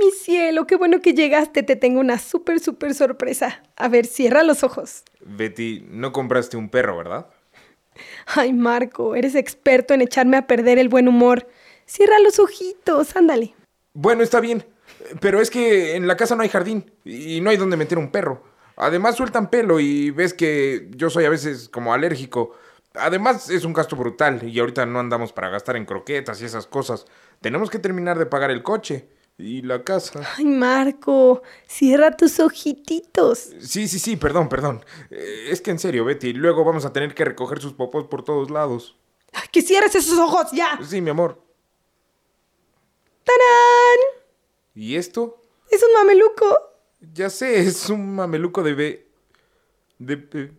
Mi cielo, qué bueno que llegaste. Te tengo una súper, súper sorpresa. A ver, cierra los ojos. Betty, no compraste un perro, ¿verdad? Ay, Marco, eres experto en echarme a perder el buen humor. Cierra los ojitos, ándale. Bueno, está bien. Pero es que en la casa no hay jardín y no hay donde meter un perro. Además sueltan pelo y ves que yo soy a veces como alérgico. Además es un gasto brutal y ahorita no andamos para gastar en croquetas y esas cosas. Tenemos que terminar de pagar el coche y la casa. Ay, Marco, cierra tus ojititos. Sí, sí, sí, perdón, perdón. Eh, Es que en serio, Betty, luego vamos a tener que recoger sus popos por todos lados. Ay, Que cierres esos ojos ya. Sí, mi amor. ¡Tarán! ¿Y esto? Es un mameluco. Ya sé, es un mameluco de be... ¿De, be-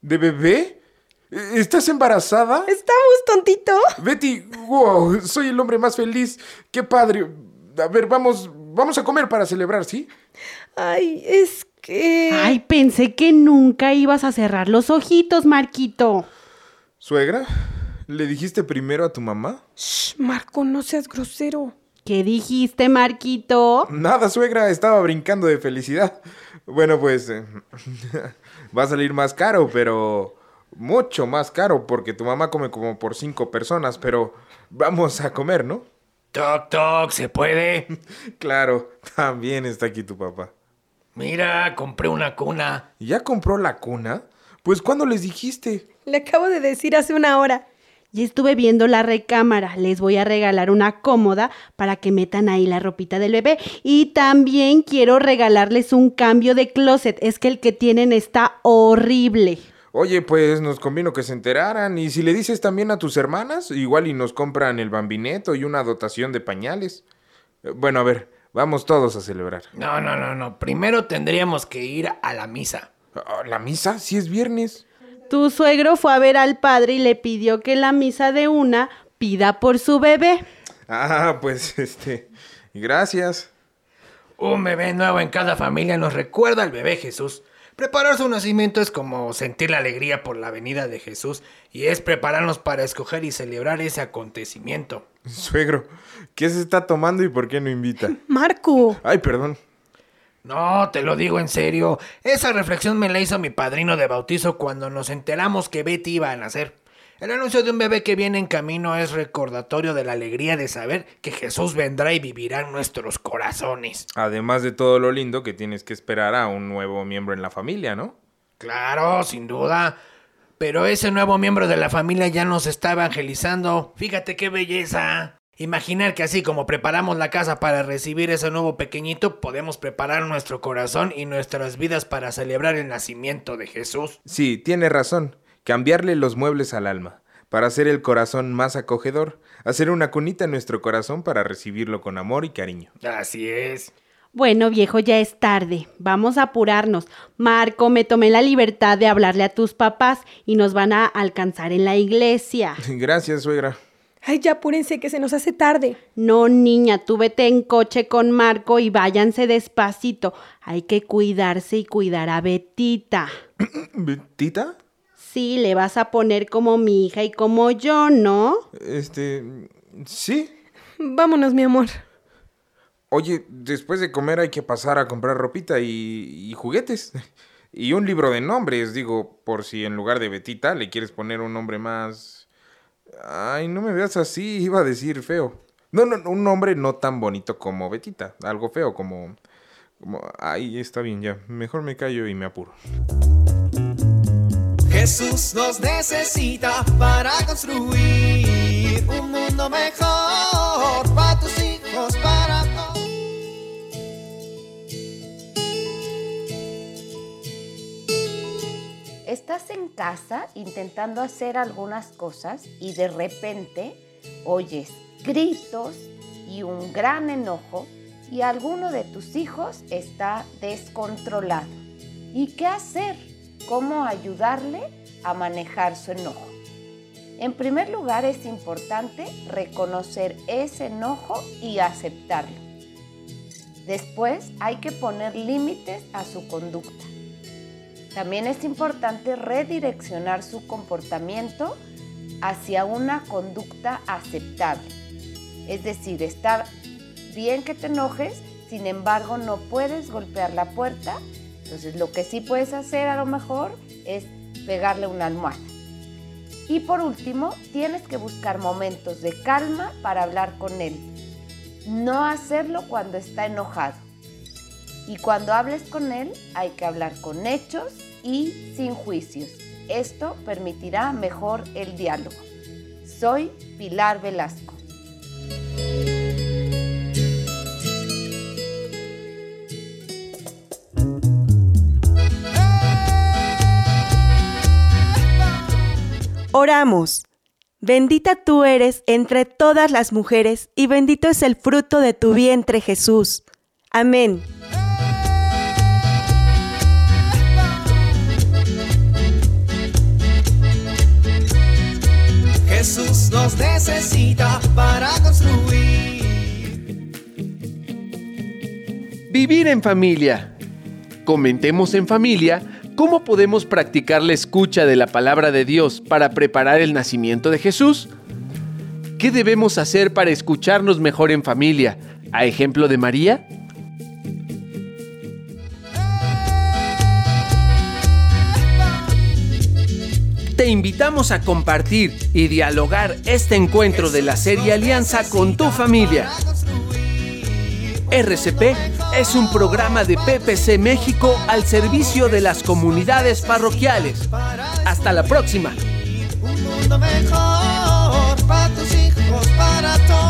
de bebé? ¿Estás embarazada? Estamos, tontito. Betty, wow, soy el hombre más feliz. Qué padre. A ver, vamos, vamos a comer para celebrar, ¿sí? Ay, es que... Ay, pensé que nunca ibas a cerrar los ojitos, Marquito. Suegra, ¿le dijiste primero a tu mamá? Shh, Marco, no seas grosero. ¿Qué dijiste, Marquito? Nada, suegra, estaba brincando de felicidad. Bueno, pues eh, va a salir más caro, pero mucho más caro, porque tu mamá come como por cinco personas, pero vamos a comer, ¿no? Toc, toc, ¿se puede? Claro, también está aquí tu papá. Mira, compré una cuna. ¿Ya compró la cuna? Pues ¿cuándo les dijiste? Le acabo de decir hace una hora. Ya estuve viendo la recámara. Les voy a regalar una cómoda para que metan ahí la ropita del bebé. Y también quiero regalarles un cambio de closet. Es que el que tienen está horrible. Oye, pues nos convino que se enteraran. Y si le dices también a tus hermanas, igual y nos compran el bambineto y una dotación de pañales. Eh, Bueno, a ver, vamos todos a celebrar. No, no, no, no. Primero tendríamos que ir a la misa. Ah, ¿La misa? Si es viernes. Tu suegro fue a ver al padre y le pidió que la misa de una pida por su bebé. Ah, pues este. Gracias. Un bebé nuevo en cada familia nos recuerda al bebé Jesús. Preparar su nacimiento es como sentir la alegría por la venida de Jesús y es prepararnos para escoger y celebrar ese acontecimiento. Suegro, ¿qué se está tomando y por qué no invita? Marco. Ay, perdón. No, te lo digo en serio. Esa reflexión me la hizo mi padrino de bautizo cuando nos enteramos que Betty iba a nacer. El anuncio de un bebé que viene en camino es recordatorio de la alegría de saber que Jesús vendrá y vivirá en nuestros corazones. Además de todo lo lindo que tienes que esperar a un nuevo miembro en la familia, ¿no? Claro, sin duda. Pero ese nuevo miembro de la familia ya nos está evangelizando. Fíjate qué belleza. Imaginar que así como preparamos la casa para recibir ese nuevo pequeñito, podemos preparar nuestro corazón y nuestras vidas para celebrar el nacimiento de Jesús. Sí, tiene razón. Cambiarle los muebles al alma, para hacer el corazón más acogedor, hacer una cunita en nuestro corazón para recibirlo con amor y cariño. Así es. Bueno, viejo, ya es tarde. Vamos a apurarnos. Marco, me tomé la libertad de hablarle a tus papás y nos van a alcanzar en la iglesia. Gracias, suegra. Ay, ya apúrense que se nos hace tarde. No, niña, tú vete en coche con Marco y váyanse despacito. Hay que cuidarse y cuidar a Betita. ¿Betita? Sí, le vas a poner como mi hija y como yo, ¿no? Este. Sí. Vámonos, mi amor. Oye, después de comer hay que pasar a comprar ropita y, y juguetes. Y un libro de nombres, digo, por si en lugar de Betita le quieres poner un nombre más... Ay, no me veas así, iba a decir feo. No, no, un nombre no tan bonito como Betita, algo feo como... Como, ahí está bien, ya. Mejor me callo y me apuro. Jesús nos necesita para construir un mundo mejor para tus hijos, para todos. Estás en casa intentando hacer algunas cosas y de repente oyes gritos y un gran enojo y alguno de tus hijos está descontrolado. ¿Y qué hacer? ¿Cómo ayudarle a manejar su enojo? En primer lugar es importante reconocer ese enojo y aceptarlo. Después hay que poner límites a su conducta. También es importante redireccionar su comportamiento hacia una conducta aceptable. Es decir, está bien que te enojes, sin embargo no puedes golpear la puerta. Entonces lo que sí puedes hacer a lo mejor es pegarle una almohada. Y por último, tienes que buscar momentos de calma para hablar con él. No hacerlo cuando está enojado. Y cuando hables con él, hay que hablar con hechos y sin juicios. Esto permitirá mejor el diálogo. Soy Pilar Velasco. Oramos. Bendita tú eres entre todas las mujeres y bendito es el fruto de tu vientre Jesús. Amén. Jesús nos necesita para construir. Vivir en familia. Comentemos en familia cómo podemos practicar la escucha de la palabra de Dios para preparar el nacimiento de Jesús. ¿Qué debemos hacer para escucharnos mejor en familia? ¿A ejemplo de María? Te invitamos a compartir y dialogar este encuentro de la serie Alianza con tu familia. RCP es un programa de PPC México al servicio de las comunidades parroquiales. Hasta la próxima. Un mundo mejor para tus hijos, para todos.